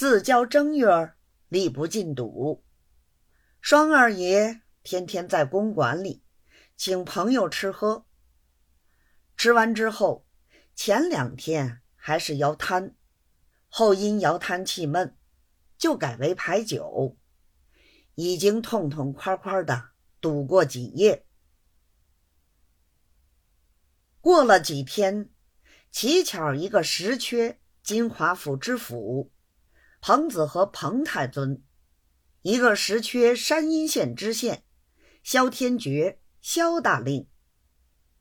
自交正月力不禁赌。双二爷天天在公馆里请朋友吃喝，吃完之后，前两天还是摇摊，后因摇摊气闷，就改为牌九，已经痛痛快快的赌过几夜。过了几天，乞巧一个时缺金华府知府彭子和彭太尊。一个时缺山阴县知县萧天爵、萧大令，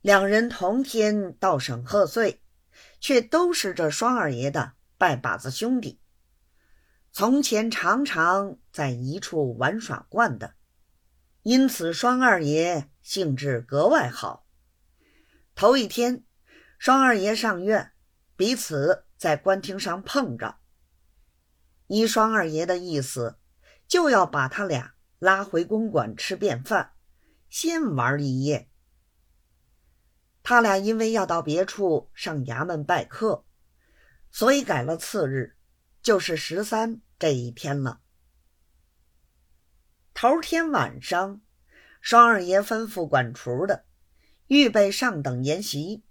两人同天到省贺岁，却都是这双二爷的拜把子兄弟。从前常常在一处玩耍惯的，因此双二爷兴致格外好。头一天，双二爷上院，彼此在官厅上碰着，依双二爷的意思。就要把他俩拉回公馆吃便饭，先玩一夜。他俩因为要到别处上衙门拜客，所以改了次日，就是十三这一天了。头天晚上，双二爷吩咐管厨的预备上等筵席，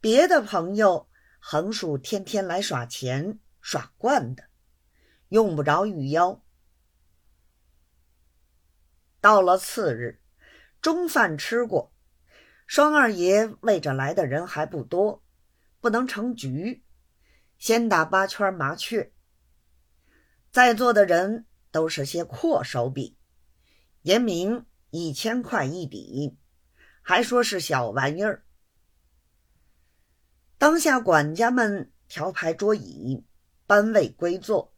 别的朋友横竖天天来耍钱耍惯的，用不着御妖。到了次日，中饭吃过，双二爷为着来的人还不多，不能成局，先打八圈麻雀。在座的人都是些阔手笔，言明一千块一底，还说是小玩意儿。当下管家们调排桌椅，班位归座，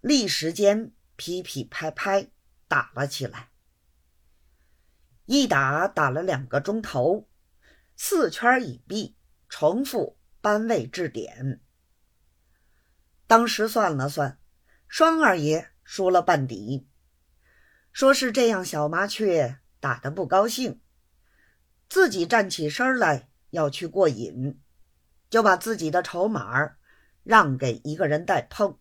立时间噼噼拍拍。打了起来，一打打了两个钟头，四圈已毕，重复班位置点。当时算了算，双二爷输了半底，说是这样小麻雀打得不高兴，自己站起身来要去过瘾，就把自己的筹码让给一个人代碰。